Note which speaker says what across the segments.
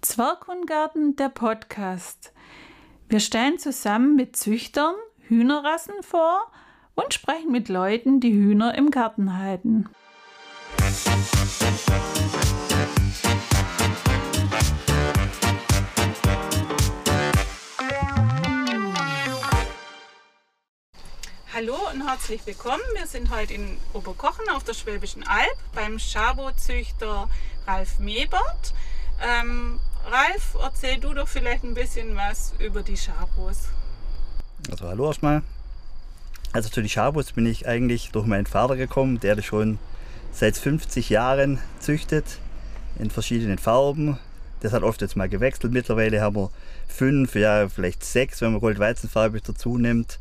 Speaker 1: Zwerghundgarten, der Podcast. Wir stellen zusammen mit Züchtern Hühnerrassen vor und sprechen mit Leuten, die Hühner im Garten halten. Hallo und herzlich willkommen. Wir sind heute in Oberkochen auf der Schwäbischen Alb beim Schabozüchter Ralf Mebert. Ähm, Ralf, erzähl du doch vielleicht ein bisschen was über die Schabos.
Speaker 2: Also hallo erstmal. Also zu den Schabos bin ich eigentlich durch meinen Vater gekommen, der das schon seit 50 Jahren züchtet in verschiedenen Farben. Das hat oft jetzt mal gewechselt. Mittlerweile haben wir fünf, ja vielleicht sechs, wenn man Goldweizenfarbe dazu nimmt.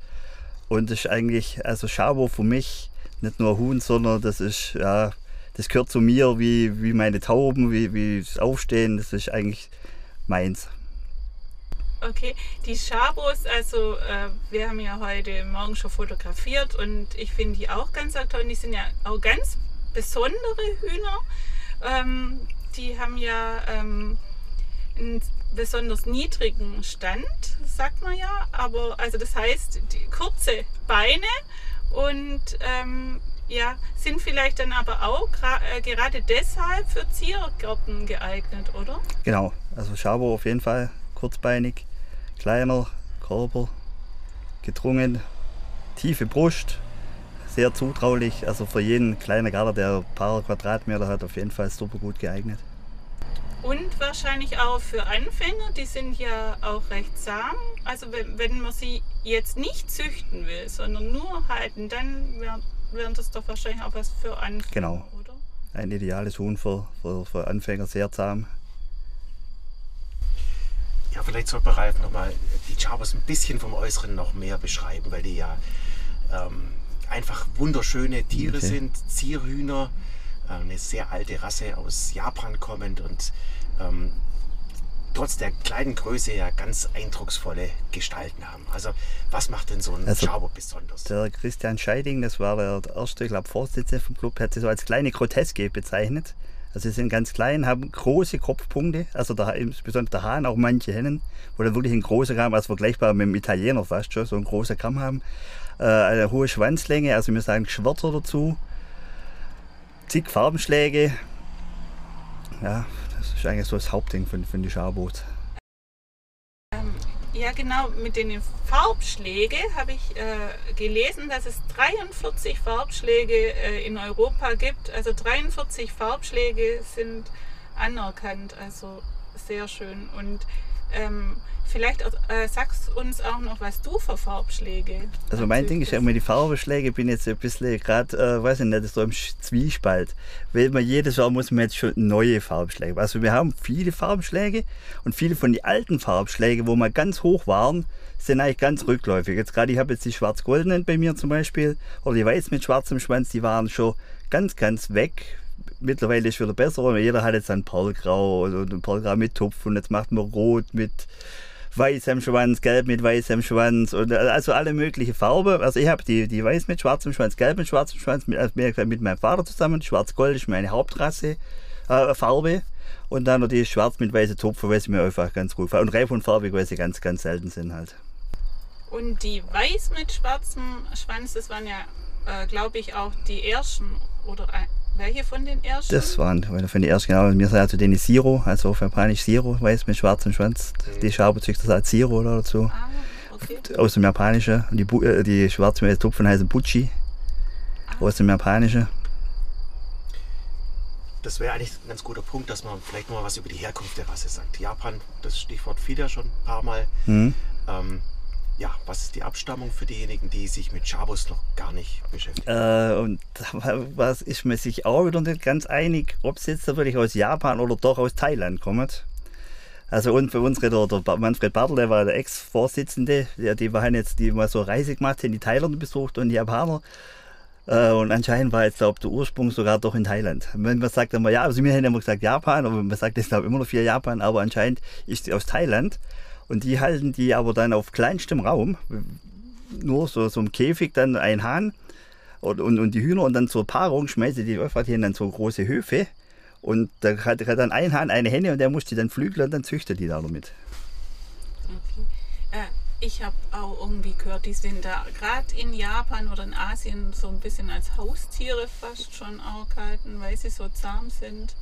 Speaker 2: Und das ist eigentlich, also Schabo für mich nicht nur Huhn, sondern das ist ja das gehört zu mir wie, wie meine Tauben, wie, wie das Aufstehen. Das ist eigentlich meins.
Speaker 1: Okay, die Schabos, also äh, wir haben ja heute Morgen schon fotografiert und ich finde die auch ganz toll. Die sind ja auch ganz besondere Hühner. Ähm, die haben ja ähm, einen besonders niedrigen Stand, sagt man ja. Aber also das heißt, kurze Beine und ähm, ja, sind vielleicht dann aber auch äh, gerade deshalb für Ziergärten geeignet, oder?
Speaker 2: Genau, also Schabo auf jeden Fall kurzbeinig, kleiner Körper, gedrungen, tiefe Brust, sehr zutraulich. Also für jeden kleinen Garten, der ein paar Quadratmeter hat, auf jeden Fall super gut geeignet.
Speaker 1: Und wahrscheinlich auch für Anfänger, die sind ja auch recht zahm. Also wenn, wenn man sie jetzt nicht züchten will, sondern nur halten, dann wäre wären das doch wahrscheinlich auch was für Anfänger,
Speaker 2: genau.
Speaker 1: oder?
Speaker 2: Ein ideales Huhn für, für, für Anfänger, sehr zahm.
Speaker 3: Ja, vielleicht sollte man Ralf nochmal die Chabos ein bisschen vom Äußeren noch mehr beschreiben, weil die ja ähm, einfach wunderschöne Tiere okay. sind, Zierhühner, eine sehr alte Rasse aus Japan kommend und ähm, trotz der kleinen Größe ja ganz eindrucksvolle Gestalten haben. Also was macht denn so ein also, Schauber besonders?
Speaker 2: Der Christian Scheiding, das war der erste, ich glaube, Vorsitzende vom Club, hat sie so als kleine Groteske bezeichnet. Also sie sind ganz klein, haben große Kopfpunkte, also der, insbesondere der Hahn, auch manche Hennen, wo dann wirklich ein großer Kamm, also vergleichbar mit dem Italiener fast schon, so ein großer Kamm haben. Äh, eine hohe Schwanzlänge, also wir sagen Schwärzer dazu, zig Farbenschläge, ja, das ist eigentlich so das Hauptding von, von den Schaboots.
Speaker 1: Ähm, ja, genau, mit den Farbschlägen habe ich äh, gelesen, dass es 43 Farbschläge äh, in Europa gibt. Also 43 Farbschläge sind anerkannt, also sehr schön. Und ähm, Vielleicht äh, sagst du uns auch noch, was du für Farbschläge
Speaker 2: Also mein Ding ist ja immer die Farbschläge, bin jetzt ein bisschen gerade, äh, weiß ich nicht, so im Zwiespalt. Weil man jedes Jahr muss man jetzt schon neue Farbschläge. Also wir haben viele Farbschläge und viele von den alten Farbschlägen, wo wir ganz hoch waren, sind eigentlich ganz rückläufig. Jetzt gerade, ich habe jetzt die schwarz-goldenen bei mir zum Beispiel, oder die weiß mit schwarzem Schwanz, die waren schon ganz, ganz weg mittlerweile ist es wieder besser. Jeder hat jetzt ein Perlgrau oder ein Perlgrau mit Tupf und jetzt macht man Rot mit weiß am Schwanz, gelb mit weiß am Schwanz und also alle möglichen Farben. Also ich habe die, die weiß mit schwarzem Schwanz, gelb mit schwarzem Schwanz, mit, also mit meinem Vater zusammen. Schwarz-Gold ist meine Hauptrasse, äh, Farbe. Und dann noch die schwarz mit weißen Tupfen, weil sie mir einfach ganz gut. Und reif und farbig, weil sie ganz, ganz selten sind halt.
Speaker 1: Und die weiß mit schwarzem Schwanz, das waren ja, äh, glaube ich, auch die ersten oder welche von den ersten?
Speaker 2: Das waren von den ersten, genau. Wir sind also den Siro, also auf Japanisch Siro, weiß mit schwarzem Schwanz. Mhm. Die Schaberzüchter sagt Siro oder dazu. Ah, okay. Aus dem Japanischen. Und die, äh, die schwarzen Tupfen heißen Buchi. Ah. Aus dem Japanischen.
Speaker 3: Das wäre eigentlich ein ganz guter Punkt, dass man vielleicht noch mal was über die Herkunft der Rasse sagt. Japan, das Stichwort fiel ja schon ein paar Mal. Mhm. Ähm, ja, was ist die Abstammung für diejenigen, die sich mit Chabos noch gar nicht beschäftigen?
Speaker 2: Äh, und was ist man sich auch wieder nicht ganz einig, ob es jetzt wirklich aus Japan oder doch aus Thailand kommt. Also und für unsere, der, der Manfred Bartel, der war der Ex-Vorsitzende, die, die waren jetzt, die mal so Reise gemacht, haben die Thailand besucht und die Japaner. Äh, und anscheinend war jetzt, glaube der Ursprung sogar doch in Thailand. Wenn man sagt immer, ja, also wir haben immer gesagt Japan, aber man sagt jetzt immer noch viel Japan, aber anscheinend ist sie aus Thailand. Und die halten die aber dann auf kleinstem Raum, nur so, so im Käfig dann ein Hahn und, und, und die Hühner und dann zur Paarung schmeiße die in dann so große Höfe. Und da hat, hat dann ein Hahn eine Henne und der muss die dann flügeln und dann züchtet die da damit.
Speaker 1: Okay. Äh, ich habe auch irgendwie gehört, die sind da gerade in Japan oder in Asien so ein bisschen als Haustiere fast schon auch gehalten, weil sie so zahm sind.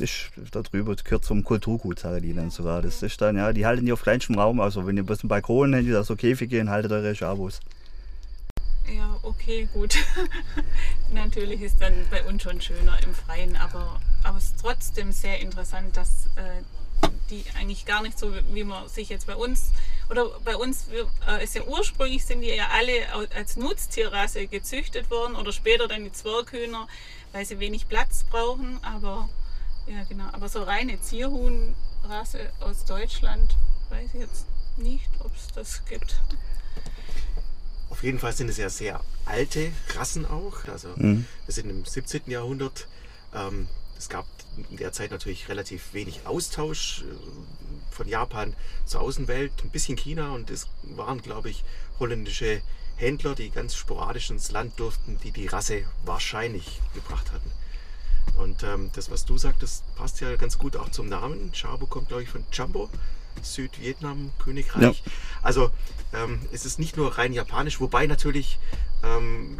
Speaker 2: Ist da drüber, das gehört zum Kulturgut, sagen die dann sogar. Das ist dann, ja, die halten die auf kleinstem Raum. Also wenn ihr bloß einen Balkon habt, da so Käfige und haltet eure Schabos.
Speaker 1: Ja, okay, gut. Natürlich ist dann bei uns schon schöner im Freien, aber, aber es ist trotzdem sehr interessant, dass äh, die eigentlich gar nicht so, wie man sich jetzt bei uns, oder bei uns wir, äh, ist ja ursprünglich sind die ja alle als Nutztierrasse gezüchtet worden oder später dann die Zwerghühner, weil sie wenig Platz brauchen, aber ja genau, aber so reine Zierhuhnrasse aus Deutschland, weiß ich jetzt nicht, ob es das gibt.
Speaker 3: Auf jeden Fall sind es ja sehr alte Rassen auch. Also
Speaker 2: Mhm.
Speaker 3: wir sind im 17. Jahrhundert. Ähm, es gab in der Zeit natürlich relativ wenig Austausch äh, von Japan zur Außenwelt, ein bisschen China und es waren, glaube ich, holländische Händler, die ganz sporadisch ins Land durften, die die Rasse wahrscheinlich gebracht hatten. Und ähm, das, was du sagtest, passt ja ganz gut auch zum Namen. Chabo kommt, glaube ich, von Jambo, Südvietnam, Königreich. Also ähm, es ist nicht nur rein japanisch, wobei natürlich ähm,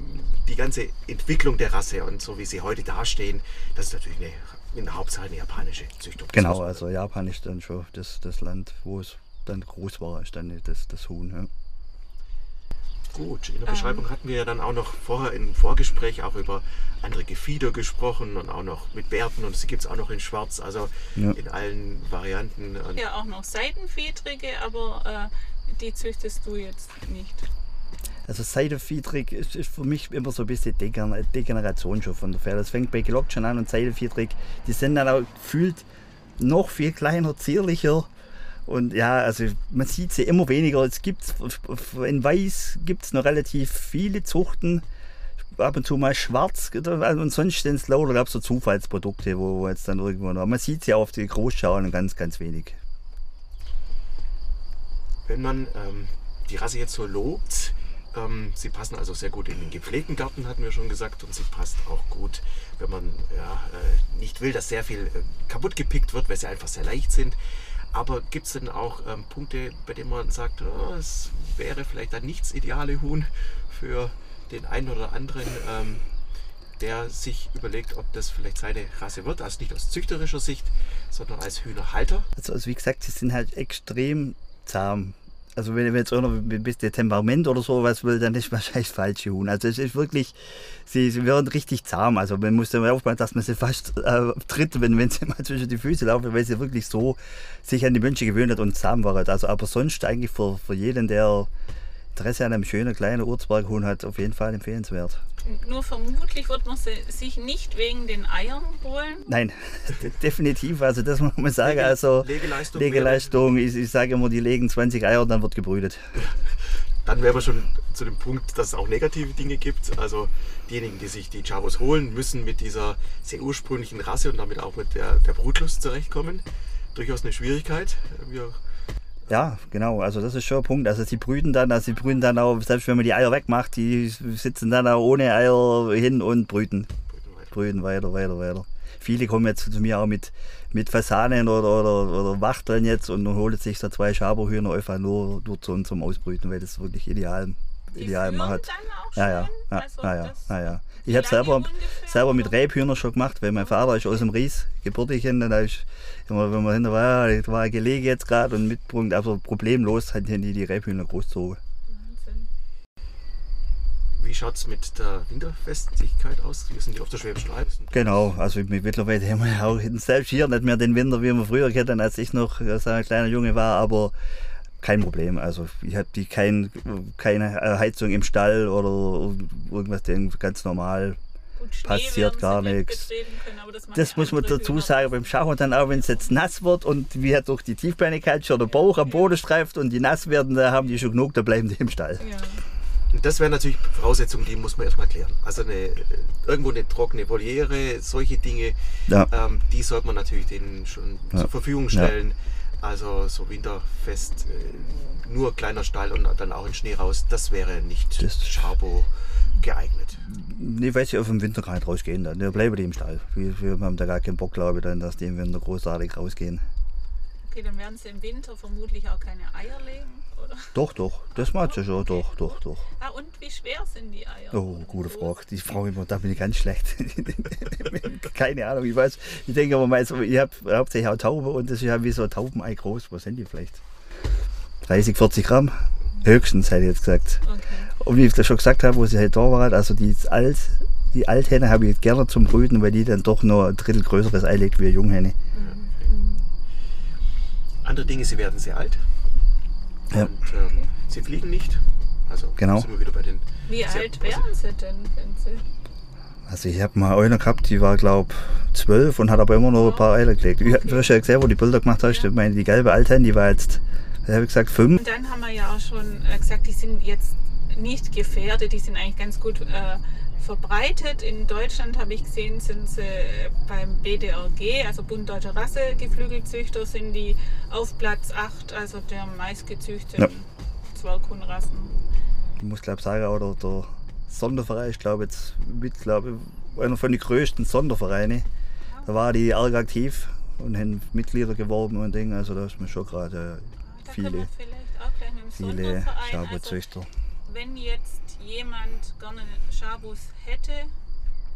Speaker 3: die ganze Entwicklung der Rasse und so wie sie heute dastehen, das ist natürlich eine, in der Hauptsache eine japanische Züchtung.
Speaker 2: Genau, also Japan ist dann schon das, das Land, wo es dann groß war, ist dann das, das Huhn. Ja.
Speaker 3: Gut, in der Beschreibung hatten wir ja dann auch noch vorher im Vorgespräch auch über andere Gefieder gesprochen und auch noch mit Bärten und sie gibt es auch noch in Schwarz, also
Speaker 2: Ja.
Speaker 3: in allen Varianten. Und
Speaker 1: Ja, auch noch Seidenfiedrige, aber äh, die züchtest du jetzt nicht.
Speaker 2: Also Seidenfiedrig ist, ist für mich immer so ein bisschen Degener- Degeneration schon von der Pferde. Das fängt bei Gelockt schon an und Seidenfiedrig, die sind dann auch gefühlt noch viel kleiner, zierlicher. Und ja, also man sieht sie immer weniger. Es gibt in Weiß gibt es noch relativ viele Zuchten. Ab und zu mal schwarz und sonst sind es lauter gab so Zufallsprodukte, wo, jetzt dann irgendwo noch. Man sieht sie auf die Großschauen ganz, ganz wenig.
Speaker 3: Wenn man ähm, die Rasse jetzt so lobt, ähm, sie passen also sehr gut in den gepflegten Garten, hatten wir schon gesagt, und sie passt auch gut, wenn man ja, äh, nicht will, dass sehr viel äh, kaputt gepickt wird, weil sie einfach sehr leicht sind. Aber gibt es denn auch ähm, Punkte, bei denen man sagt, oh, es wäre vielleicht ein nichts ideale Huhn für den einen oder anderen, ähm, der sich überlegt, ob das vielleicht seine Rasse wird? Also nicht aus züchterischer Sicht, sondern als Hühnerhalter.
Speaker 2: Also, also wie gesagt, sie sind halt extrem zahm. Also wenn, jetzt einer ein bisschen Temperament oder so was will, dann ist wahrscheinlich das falsche Huhn. Also es ist wirklich, sie, sie werden richtig zahm. Also man muss dann aufpassen, dass man sie fast äh, tritt, wenn, wenn sie mal zwischen die Füße laufen, weil sie wirklich so sich an die Menschen gewöhnt hat und zahm waren. Also aber sonst eigentlich für, für jeden, der Interesse an einem schönen kleinen Urzberghuhn hat, auf jeden Fall empfehlenswert.
Speaker 1: Nur vermutlich wird man sie sich nicht wegen den Eiern holen.
Speaker 2: Nein, definitiv. Also das muss man sagen. Also
Speaker 3: Legeleistung.
Speaker 2: Legeleistung, ich, ich sage immer, die legen 20 Eier und dann wird gebrütet.
Speaker 3: Dann wären wir schon zu dem Punkt, dass es auch negative Dinge gibt. Also diejenigen, die sich die Chavos holen, müssen mit dieser sehr ursprünglichen Rasse und damit auch mit der, der Brutlust zurechtkommen. Durchaus eine Schwierigkeit. Wir
Speaker 2: Ja, genau. Also das ist schon ein Punkt. Also sie brüten dann, also sie brüten dann auch, selbst wenn man die Eier wegmacht, die sitzen dann auch ohne Eier hin und brüten.
Speaker 3: brüten weiter.
Speaker 2: Weiter, weiter. Viele kommen jetzt zu mir auch mit, mit Fasanen oder, oder, oder Wachteln jetzt und holen sich so zwei Schaberhühner einfach nur, nur zum, zum Ausbrüten, weil das wirklich ideal,
Speaker 1: Die
Speaker 2: ideal macht.
Speaker 1: dann auch
Speaker 2: Ja, ja, ja,
Speaker 1: Also
Speaker 2: ja, ja, ja, ja. Ich habe selber, selber mit
Speaker 1: oder?
Speaker 2: Rebhühner schon gemacht, weil mein Vater ist aus dem Ries gebürtig hin. Da ist immer, wenn man hinter war, das war ein Gelege jetzt gerade und mitbringt, also problemlos hat die die Rebhühner großzogen.
Speaker 1: Wahnsinn.
Speaker 3: Wie schaut es mit der Winterfestigkeit aus? Wir sind ja auf der Schwäbischen Alb.
Speaker 2: Genau, also mit- mittlerweile haben wir ja auch selbst hier nicht mehr den Winter, wie wir früher hatten, als ich noch so ein kleiner Junge war, aber kein Problem. Also ich habe die kein, keine Heizung im Stall oder irgendwas, ganz normal. Passiert gar
Speaker 1: nicht
Speaker 2: nichts.
Speaker 1: betreten können, aber das,
Speaker 2: Das muss man dazu
Speaker 1: Hühner
Speaker 2: sagen beim Schauen dann auch, wenn es jetzt nass wird und wie hat durch die Tiefbeinigkeit schon der Bauch am Boden streift und die nass werden, da haben die schon genug, da bleiben die im Stall.
Speaker 1: Ja.
Speaker 3: Und das wären natürlich Voraussetzungen, die muss man erstmal klären. Also eine, irgendwo eine trockene Voliere, solche Dinge,
Speaker 2: Ja.
Speaker 3: ähm, die sollte man natürlich denen schon
Speaker 2: Ja.
Speaker 3: zur Verfügung stellen. Also so winterfest, äh, nur kleiner Stall und dann auch in Schnee raus, das wäre nicht
Speaker 2: Das-
Speaker 3: Schabo geeignet.
Speaker 2: Nee, weil sie auf dem Winter gar nicht rausgehen. Dann bleiben die im Stall. Wir, wir haben da gar keinen Bock, glaube ich, dann, dass die im Winter großartig rausgehen.
Speaker 1: Okay, dann werden sie im Winter vermutlich auch keine Eier legen, oder?
Speaker 2: Doch, doch, das macht sie schon, doch, doch, doch.
Speaker 1: Ah, und wie schwer sind die Eier?
Speaker 2: Oh, gute Frage. Die Frage, immer, da bin ich ganz schlecht. Keine Ahnung, ich weiß. Ich denke aber meist, ich habe hauptsächlich auch Taube und das ist ja wie so ein Taubenei groß. Was sind die vielleicht? 30, 40 Gramm? Höchstens, hätte ich jetzt gesagt.
Speaker 1: Okay.
Speaker 2: Und wie ich das schon gesagt habe, wo sie halt da waren, also die Alt, die Althenne habe ich gerne zum Brüten, weil die dann doch nur ein Drittel größeres Ei legt wie eine Junghenne.
Speaker 3: Andere Dinge, sie werden sehr alt.
Speaker 2: Ja.
Speaker 3: Und ähm, sie fliegen nicht. Also
Speaker 2: Genau.
Speaker 3: sind wir wieder bei den.
Speaker 1: Wie
Speaker 3: Sehr-
Speaker 1: alt wären sie denn, wenn sie...
Speaker 2: Also ich habe mal eine gehabt, die war glaube zwölf und hat aber immer noch ein paar Eier gelegt. Ich habe ja gesehen, wo die Bilder gemacht hast, ich meine, die gelbe Althenne, die war jetzt, was habe ich gesagt, fünf.
Speaker 1: Und dann haben wir ja auch schon äh, gesagt, die sind jetzt nicht gefährdet, die sind eigentlich ganz gut äh, verbreitet. In Deutschland habe ich gesehen, sind sie beim BDRG, also Bund Deutscher Rassegeflügelzüchter, sind die auf Platz 8, also der meistgezüchteten
Speaker 2: Ja.
Speaker 1: Zwerghundrassen.
Speaker 2: Ich muss glaube sagen, oder der Sonderverein, ich glaube jetzt mit, glaube einer von den größten Sondervereine. Da war die arg aktiv und haben Mitglieder geworben und Dinge. Also da ist mir schon gerade
Speaker 1: Da
Speaker 2: viele, viele
Speaker 1: also wenn jetzt jemand gerne Schabus hätte,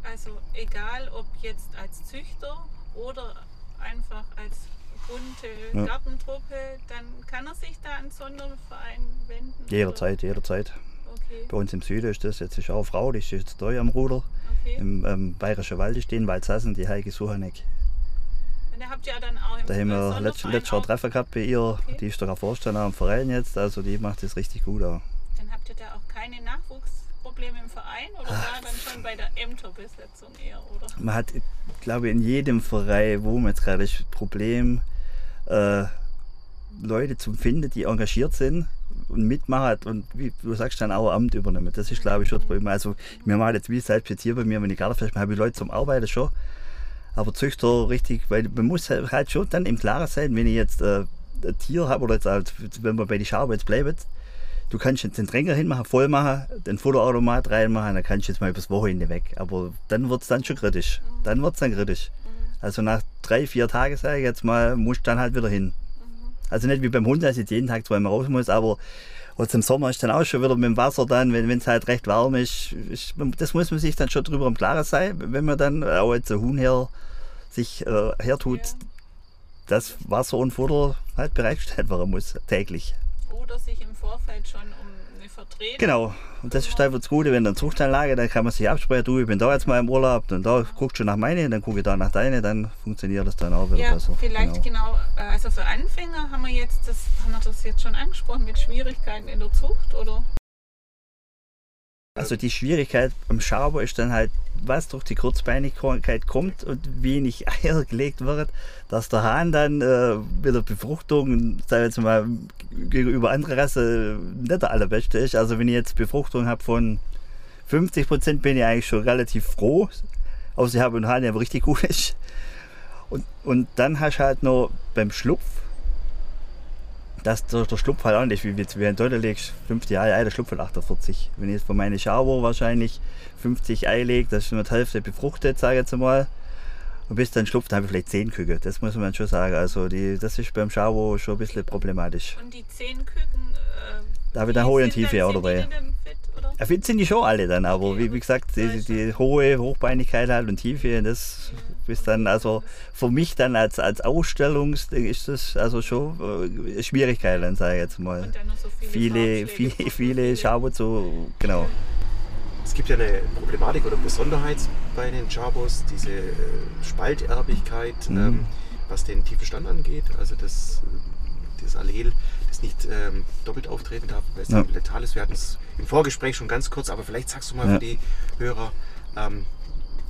Speaker 1: also egal ob jetzt als Züchter oder einfach als bunte
Speaker 2: Ja.
Speaker 1: Gartentruppe, dann kann er sich da an Sonderverein wenden?
Speaker 2: Jederzeit, jederzeit.
Speaker 1: Okay,
Speaker 2: Bei uns im Süden ist das jetzt ist auch Frau, die ist jetzt da am Ruder.
Speaker 1: okay.
Speaker 2: Im ähm, Bayerischen Wald stehen, Waldsassen, die Heike Suhanek.
Speaker 1: Und da habt ihr ja dann auch im
Speaker 2: Da haben wir letzt, letztes Jahr Treffer gehabt bei ihr.
Speaker 1: Okay.
Speaker 2: Die ist doch auch Vorstand am Verein jetzt, also die macht das richtig gut. Auch.
Speaker 1: Dann habt ihr da auch keine Nachwuchsprobleme im Verein oder
Speaker 2: Ah.
Speaker 1: war dann schon bei der Ämterbesetzung eher, oder?
Speaker 2: Man hat, glaube ich, in jedem Verein, wo man jetzt gerade ist, Problem, äh, Leute zu finden, die engagiert sind und mitmachen und wie du sagst, dann auch Amt übernehmen. Das ist, glaube ich, schon das Problem. Also, wir machen jetzt wie selbst jetzt hier bei mir, wenn ich Gartenfest mache, habe ich Leute zum Arbeiten schon. Aber Züchter richtig, weil man muss halt schon dann im Klaren sein, wenn ich jetzt äh, ein Tier habe oder jetzt, halt, wenn wir bei die Schabe jetzt bleiben, du kannst jetzt den Träger hinmachen, voll machen, den Futterautomat reinmachen, dann kannst du jetzt mal übers Wochenende weg. Aber dann wird es dann schon kritisch. Dann wird es dann kritisch. Also nach drei, vier Tagen, sage ich jetzt mal, musst du dann halt wieder hin. Also nicht wie beim Hund, dass ich jetzt jeden Tag zweimal raus muss, aber jetzt im Sommer ist dann auch schon wieder mit dem Wasser dann, wenn es halt recht warm ist, ist, das muss man sich dann schon drüber im Klaren sein, wenn man dann auch jetzt ein Huhn her, sich äh, hertut,
Speaker 1: Ja.
Speaker 2: dass Wasser und Futter halt bereitgestellt werden muss, täglich.
Speaker 1: Oder sich im Vorfeld schon um eine Vertretung
Speaker 2: Genau. Und das ist einfach das Gute, wenn eine Zuchtanlage, dann kann man sich absprechen, du, ich bin da jetzt mal im Urlaub, und da guckst du nach meine, dann gucke ich da nach deine, dann funktioniert das dann auch wieder
Speaker 1: Ja,
Speaker 2: besser.
Speaker 1: vielleicht genau. äh, Also für Anfänger haben wir jetzt das, haben wir das jetzt schon angesprochen mit Schwierigkeiten in der Zucht, oder?
Speaker 2: Also die Schwierigkeit beim Schaber ist dann halt, was durch die Kurzbeinigkeit kommt und wenig Eier gelegt wird, dass der Hahn dann äh, mit der Befruchtung, sag ich jetzt mal, gegenüber anderen Rassen nicht der allerbeste ist. Also wenn ich jetzt Befruchtung habe von 50 Prozent, bin ich eigentlich schon relativ froh. Außer ich habe einen Hahn, der richtig gut ist. Und, und dann hast du halt noch beim Schlupf, dass der, der Schlupf halt auch nicht, wie wie in Deutschland legst, 50 Eier, Ei, der Schlupf halt 48. Wenn ich jetzt von meinen Schauer wahrscheinlich 50 Ei lege, das ist nur die Hälfte befruchtet, sage ich jetzt mal. Und bis dann schlupft, habe ich vielleicht 10 Küken. Das muss man schon sagen. Also die, das ist beim Schauer schon ein bisschen problematisch.
Speaker 1: Und die zehn Küken. Äh,
Speaker 2: Da habe ich dann hohe und tiefe
Speaker 1: dann-
Speaker 2: auch
Speaker 1: die
Speaker 2: dabei.
Speaker 1: fit, oder?
Speaker 2: Ja, fit sind die schon alle dann, aber
Speaker 1: Okay,
Speaker 2: wie, wie gesagt, die,
Speaker 1: ist
Speaker 2: die hohe Hochbeinigkeit halt und Tiefe, das ist dann also für mich dann als, als Ausstellungsding ist das also schon äh, eine Schwierigkeit, dann sage ich jetzt mal.
Speaker 1: Und dann noch so viele,
Speaker 2: Viele, viele, viele Schauer zu, genau.
Speaker 3: Es gibt ja eine Problematik oder Besonderheit bei den Chabos, diese äh, Spalterbigkeit,
Speaker 2: Mhm.
Speaker 3: ähm, was den tiefen Stand angeht. Also das, äh, das Allel, das nicht ähm, doppelt auftreten darf, weil es
Speaker 2: Ja.
Speaker 3: letal ist. Wir hatten es im Vorgespräch schon ganz kurz, aber vielleicht sagst du mal
Speaker 2: Ja.
Speaker 3: für die Hörer ähm,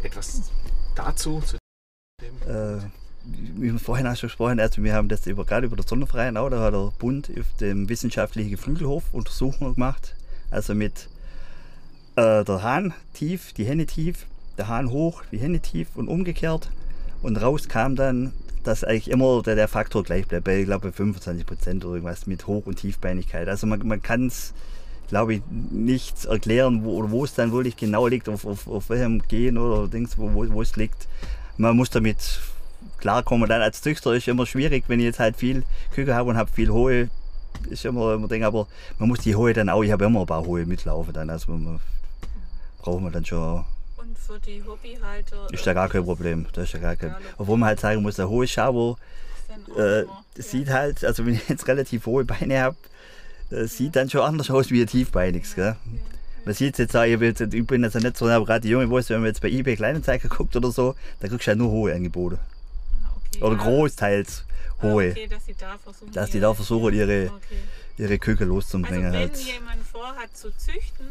Speaker 3: etwas dazu. Zu.
Speaker 2: Äh, wie wir vorhin auch schon gesprochen also wir haben das über, gerade über den Sonderverein auch, da hat der Bund auf dem wissenschaftlichen Geflügelhof Untersuchungen gemacht. Also mit äh, der Hahn tief, die Henne tief, der Hahn hoch, die Henne tief und umgekehrt. Und raus kam dann dass eigentlich immer der, der Faktor gleich bleibt, bei, ich glaube 25 Prozent oder irgendwas mit Hoch- und Tiefbeinigkeit. Also man, man kann es, glaube ich, nicht erklären, wo, es dann wirklich genau liegt, auf, auf, auf welchem Gen oder Dings, wo es liegt. Man muss damit klarkommen. Dann als Züchter ist immer schwierig, wenn ich jetzt halt viel Küken habe und habe viel hohe, ist immer immer Ding, aber man muss die hohe dann auch, ich habe immer ein paar hohe mitlaufen dann, also man, braucht man dann schon
Speaker 1: Und für die Hobbyhalter.
Speaker 2: ist da gar kein Problem. Das ist ja gar kein, obwohl man halt sagen muss, der hohe Schabo äh, sieht halt, also wenn ich jetzt relativ hohe Beine habe, das sieht dann schon anders aus wie ein tiefbeiniges. Gell? Man sieht jetzt auch, ich bin jetzt- ich bin jetzt nicht so, gerade die junge Wurst, wenn man jetzt bei eBay Kleinanzeigen guckt oder so, da kriegst du ja nur hohe Angebote.
Speaker 1: okay.
Speaker 2: Oder
Speaker 1: Ja.
Speaker 2: großteils
Speaker 1: Ah,
Speaker 2: hohe,
Speaker 1: Okay, dass sie da versuchen.
Speaker 2: dass die
Speaker 1: ihre-
Speaker 2: da versuchen, ihre,
Speaker 1: Okay.
Speaker 2: ihre Küken loszubringen.
Speaker 1: Also wenn
Speaker 2: halt.
Speaker 1: jemand vorhat zu züchten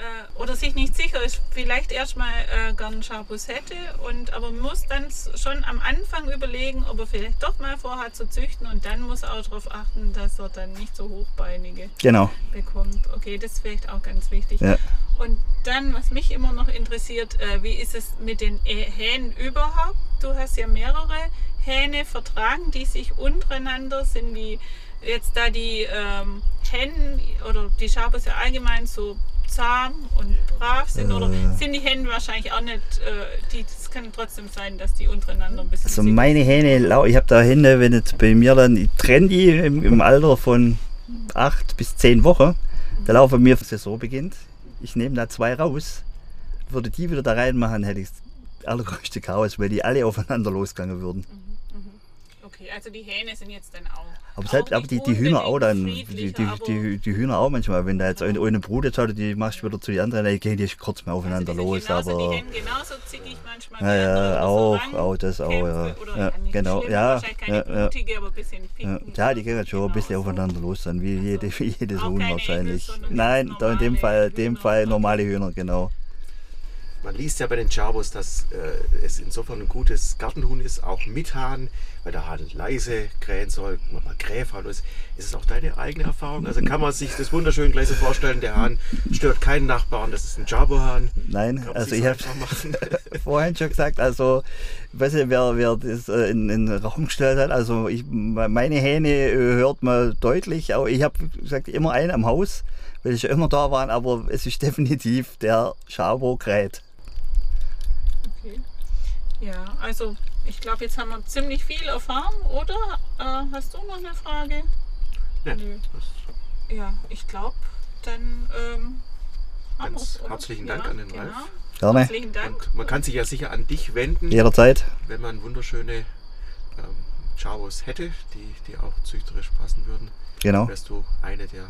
Speaker 1: äh, oder sich nicht sicher ist, vielleicht erstmal äh, gern Schabus hätte und aber muss dann schon am Anfang überlegen, ob er vielleicht doch mal vorhat zu züchten und dann muss er auch darauf achten, dass er dann nicht so hochbeinige
Speaker 2: Genau,
Speaker 1: bekommt. Okay, das ist vielleicht auch ganz wichtig.
Speaker 2: Ja.
Speaker 1: Und dann, was mich immer noch interessiert, äh, wie ist es mit den äh, Hähnen überhaupt? Du hast ja mehrere Hähne vertragen, die sich untereinander, sind die jetzt da die ähm, Hennen oder die Schabos ja allgemein so zahm und brav sind oder
Speaker 2: Äh.
Speaker 1: sind die Hennen wahrscheinlich auch nicht, äh, die, es kann trotzdem sein, dass die untereinander ein bisschen
Speaker 2: also meine Hähne, lau- ich habe da Hände, wenn jetzt bei mir dann, ich trenne die im, im Alter von 8 bis 10 Wochen, da laufen bei mir, Saison beginnt, ich nehme da zwei raus, würde die wieder da reinmachen, hätte ich das allergrößte Chaos, weil die alle aufeinander losgegangen würden.
Speaker 1: Okay, also die Hähne sind jetzt dann auch.
Speaker 2: Aber, selbst, aber die, die Hühner auch dann, die, die, die, die Hühner auch manchmal, wenn da jetzt eine, eine Brut jetzt hat, die machst du wieder zu den anderen, dann gehen die kurz mal aufeinander
Speaker 1: also
Speaker 2: los,
Speaker 1: genauso,
Speaker 2: aber...
Speaker 1: Die Hennen genauso zickig manchmal.
Speaker 2: Ja, ja, auch,
Speaker 1: so
Speaker 2: auch das auch, ja. Ja, genau, ja, ja, ja.
Speaker 1: blutige, ein bisschen
Speaker 2: Ja, ja, die gehen schon ein bisschen
Speaker 1: Genau so.
Speaker 2: aufeinander los, dann wie, jede, wie jedes
Speaker 1: Auch
Speaker 2: Huhn wahrscheinlich. Nein, da in dem Fall, dem. Fall normale Hühner, genau.
Speaker 3: Man liest ja bei den Chabos, dass äh, es insofern ein gutes Gartenhuhn ist, auch mit Hahn, weil der Hahn leise krähen soll, nochmal Gräfhahn ist. Ist es auch deine eigene Erfahrung? Also kann man sich das wunderschön gleich so vorstellen, der Hahn stört keinen Nachbarn, das ist ein Chabo-Hahn.
Speaker 2: Nein, also ich habe vorhin schon gesagt, also ich weiß nicht, wer, wer das äh, in, in den Raum gestellt hat, also ich, meine Hähne äh, hört man deutlich, aber ich habe gesagt, immer einen am Haus, weil ich schon immer da waren, aber es ist definitiv der Schabo kräht.
Speaker 1: Okay. Ja, also ich glaube, jetzt haben wir ziemlich viel erfahren, oder? Äh, hast du noch eine Frage?
Speaker 3: Ja,
Speaker 1: Nö.
Speaker 3: das-
Speaker 1: Ja, ich glaube, dann ähm, haben
Speaker 3: Ganz
Speaker 1: wir's,
Speaker 3: herzlichen Dank
Speaker 1: ja,
Speaker 3: an den
Speaker 1: genau.
Speaker 3: Ralf.
Speaker 2: Gerne,
Speaker 1: Herzlichen Dank.
Speaker 3: Und man kann sich ja sicher an dich wenden,
Speaker 2: jederzeit.
Speaker 3: wenn man wunderschöne ähm, Chabos hätte, die, die auch züchterisch passen würden.
Speaker 2: Genau,
Speaker 3: Wärst du eine der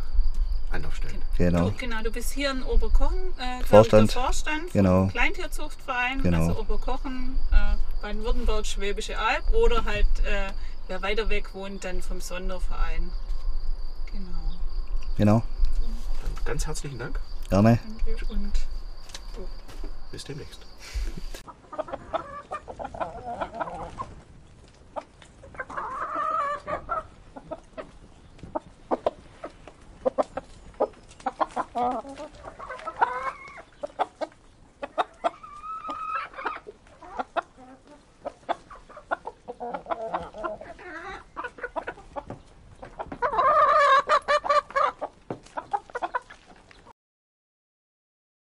Speaker 3: Anlaufstellen.
Speaker 2: genau.
Speaker 1: Du, genau, du bist hier in Oberkochen, äh,
Speaker 2: Vorstand.
Speaker 1: Der Vorstand vom
Speaker 2: Genau.
Speaker 1: Kleintierzuchtverein,
Speaker 2: Genau.
Speaker 1: also Oberkochen, äh, Baden-Württemberg, Schwäbische Alb oder halt, äh, wer weiter weg wohnt, dann vom Sonderverein. Genau.
Speaker 2: Genau,
Speaker 3: Dann ganz herzlichen Dank.
Speaker 2: gerne.
Speaker 1: Danke und
Speaker 3: Bis demnächst.